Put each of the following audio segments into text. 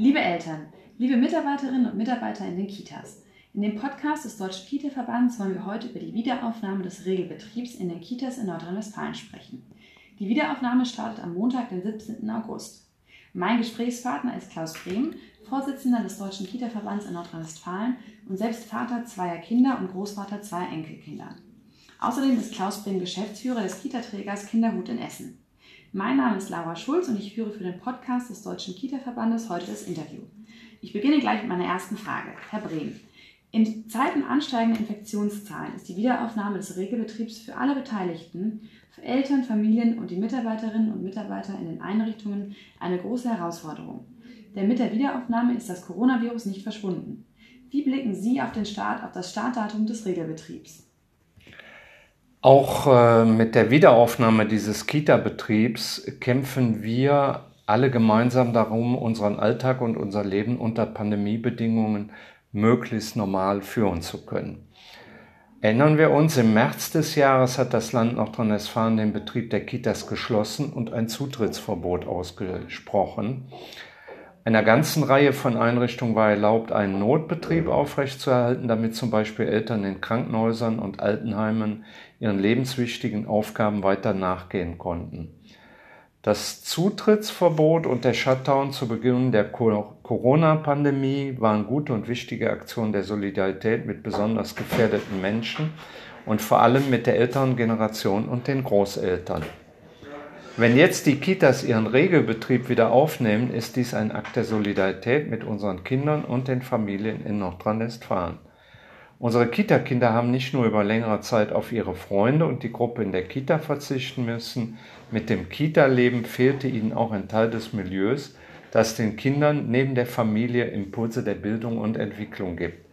Liebe Eltern, liebe Mitarbeiterinnen und Mitarbeiter in den Kitas. In dem Podcast des Deutschen Kita-Verbands wollen wir heute über die Wiederaufnahme des Regelbetriebs in den Kitas in Nordrhein-Westfalen sprechen. Die Wiederaufnahme startet am Montag, den 17. August. Mein Gesprächspartner ist Klaus Brehm, Vorsitzender des Deutschen Kita-Verbands in Nordrhein-Westfalen und selbst Vater zweier Kinder und Großvater zweier Enkelkinder. Außerdem ist Klaus Brehm Geschäftsführer des Kita-Trägers Kinderhut in Essen. Mein Name ist Laura Schulz und ich führe für den Podcast des Deutschen Kita-Verbandes heute das Interview. Ich beginne gleich mit meiner ersten Frage. Herr Brehm, in Zeiten ansteigender Infektionszahlen ist die Wiederaufnahme des Regelbetriebs für alle Beteiligten, für Eltern, Familien und die Mitarbeiterinnen und Mitarbeiter in den Einrichtungen eine große Herausforderung. Denn mit der Wiederaufnahme ist das Coronavirus nicht verschwunden. Wie blicken Sie auf den Start, auf das Startdatum des Regelbetriebs? Auch äh, mit der Wiederaufnahme dieses Kita-Betriebs kämpfen wir alle gemeinsam darum, unseren Alltag und unser Leben unter Pandemiebedingungen möglichst normal führen zu können. Erinnern wir uns, im März des Jahres hat das Land Nordrhein-Westfalen den Betrieb der Kitas geschlossen und ein Zutrittsverbot ausgesprochen. Einer ganzen Reihe von Einrichtungen war erlaubt, einen Notbetrieb aufrechtzuerhalten, damit zum Beispiel Eltern in Krankenhäusern und Altenheimen ihren lebenswichtigen Aufgaben weiter nachgehen konnten. Das Zutrittsverbot und der Shutdown zu Beginn der Corona-Pandemie waren gute und wichtige Aktionen der Solidarität mit besonders gefährdeten Menschen und vor allem mit der älteren Generation und den Großeltern. Wenn jetzt die Kitas ihren Regelbetrieb wieder aufnehmen, ist dies ein Akt der Solidarität mit unseren Kindern und den Familien in Nordrhein-Westfalen. Unsere Kita-Kinder haben nicht nur über längere Zeit auf ihre Freunde und die Gruppe in der Kita verzichten müssen, mit dem Kita-Leben fehlte ihnen auch ein Teil des Milieus, das den Kindern neben der Familie Impulse der Bildung und Entwicklung gibt.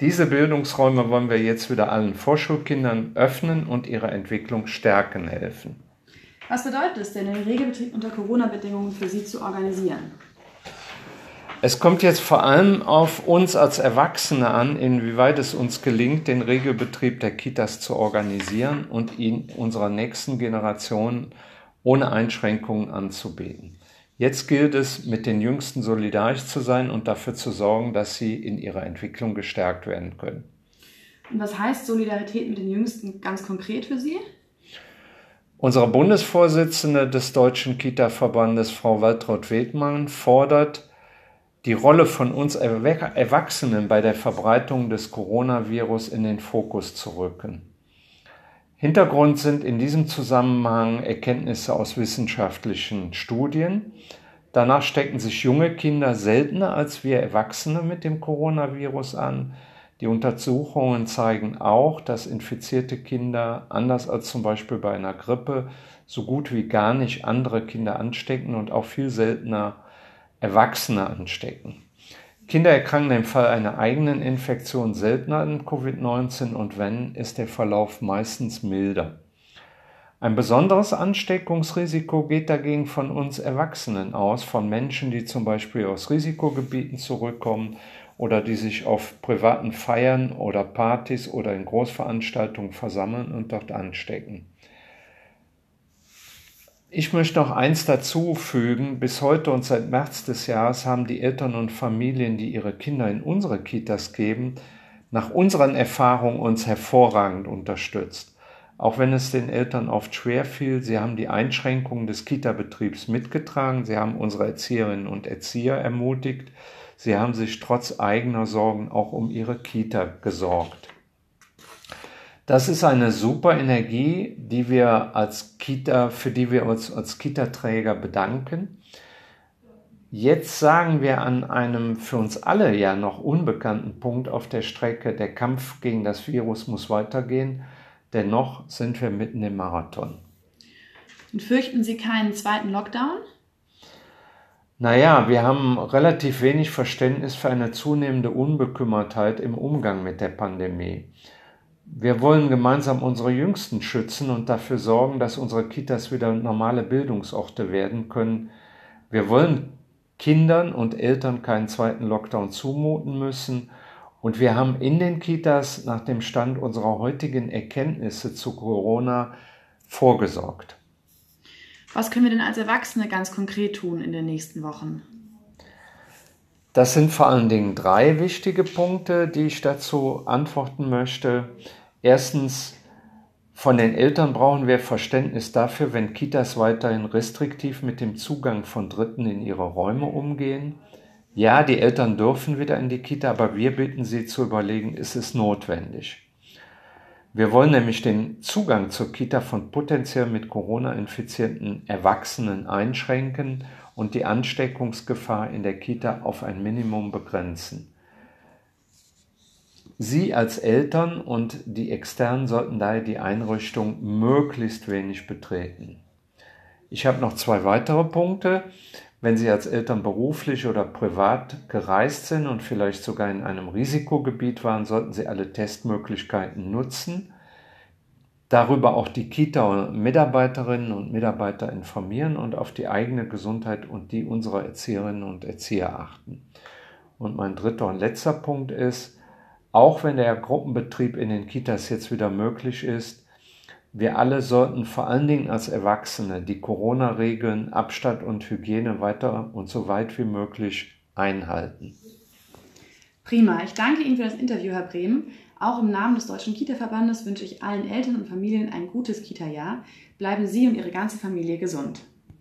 Diese Bildungsräume wollen wir jetzt wieder allen Vorschulkindern öffnen und ihre Entwicklung stärken helfen. Was bedeutet es denn, den Regelbetrieb unter Corona-Bedingungen für Sie zu organisieren? Es kommt jetzt vor allem auf uns als Erwachsene an, inwieweit es uns gelingt, den Regelbetrieb der Kitas zu organisieren und ihn unserer nächsten Generation ohne Einschränkungen anzubieten. Jetzt gilt es, mit den Jüngsten solidarisch zu sein und dafür zu sorgen, dass sie in ihrer Entwicklung gestärkt werden können. Und was heißt Solidarität mit den Jüngsten ganz konkret für Sie? Unsere Bundesvorsitzende des Deutschen Kita-Verbandes, Frau Waltraud Wedmann, fordert, die Rolle von uns Erwachsenen bei der Verbreitung des Coronavirus in den Fokus zu rücken. Hintergrund sind in diesem Zusammenhang Erkenntnisse aus wissenschaftlichen Studien. Danach stecken sich junge Kinder seltener als wir Erwachsene mit dem Coronavirus an. Die Untersuchungen zeigen auch, dass infizierte Kinder, anders als zum Beispiel bei einer Grippe, so gut wie gar nicht andere Kinder anstecken und auch viel seltener Erwachsene anstecken. Kinder erkranken im Fall einer eigenen Infektion seltener an Covid-19 und wenn, ist der Verlauf meistens milder. Ein besonderes Ansteckungsrisiko geht dagegen von uns Erwachsenen aus, von Menschen, die zum Beispiel aus Risikogebieten zurückkommen oder die sich auf privaten Feiern oder Partys oder in Großveranstaltungen versammeln und dort anstecken. Ich möchte noch eins dazu fügen. Bis heute und seit März des Jahres haben die Eltern und Familien, die ihre Kinder in unsere Kitas geben, nach unseren Erfahrungen uns hervorragend unterstützt. Auch wenn es den Eltern oft schwer fiel, sie haben die Einschränkungen des Kita-Betriebs mitgetragen, sie haben unsere Erzieherinnen und Erzieher ermutigt, sie haben sich trotz eigener Sorgen auch um ihre Kita gesorgt. Das ist eine super Energie, die wir als Kita, für die wir uns als Kita-Träger bedanken. Jetzt sagen wir an einem für uns alle ja noch unbekannten Punkt auf der Strecke, der Kampf gegen das Virus muss weitergehen. Dennoch sind wir mitten im Marathon. Und fürchten Sie keinen zweiten Lockdown? Naja, wir haben relativ wenig Verständnis für eine zunehmende Unbekümmertheit im Umgang mit der Pandemie. Wir wollen gemeinsam unsere Jüngsten schützen und dafür sorgen, dass unsere Kitas wieder normale Bildungsorte werden können. Wir wollen Kindern und Eltern keinen zweiten Lockdown zumuten müssen. Und wir haben in den Kitas nach dem Stand unserer heutigen Erkenntnisse zu Corona vorgesorgt. Was können wir denn als Erwachsene ganz konkret tun in den nächsten Wochen? Das sind vor allen Dingen drei wichtige Punkte, die ich dazu antworten möchte. Erstens, von den Eltern brauchen wir Verständnis dafür, wenn Kitas weiterhin restriktiv mit dem Zugang von Dritten in ihre Räume umgehen. Ja, die Eltern dürfen wieder in die Kita, aber wir bitten sie zu überlegen, ist es notwendig? Wir wollen nämlich den Zugang zur Kita von potenziell mit Corona infizierten Erwachsenen einschränken und die Ansteckungsgefahr in der Kita auf ein Minimum begrenzen. Sie als Eltern und die Externen sollten daher die Einrichtung möglichst wenig betreten. Ich habe noch zwei weitere Punkte. Wenn Sie als Eltern beruflich oder privat gereist sind und vielleicht sogar in einem Risikogebiet waren, sollten Sie alle Testmöglichkeiten nutzen. Darüber auch die Kita-Mitarbeiterinnen und Mitarbeiter informieren und auf die eigene Gesundheit und die unserer Erzieherinnen und Erzieher achten. Und mein dritter und letzter Punkt ist, auch wenn der Gruppenbetrieb in den Kitas jetzt wieder möglich ist, wir alle sollten vor allen Dingen als Erwachsene die Corona-Regeln, Abstand und Hygiene weiter und so weit wie möglich einhalten. Prima, ich danke Ihnen für das Interview, Herr Brehm. Auch im Namen des Deutschen Kita-Verbandes wünsche ich allen Eltern und Familien ein gutes Kita-Jahr. Bleiben Sie und Ihre ganze Familie gesund.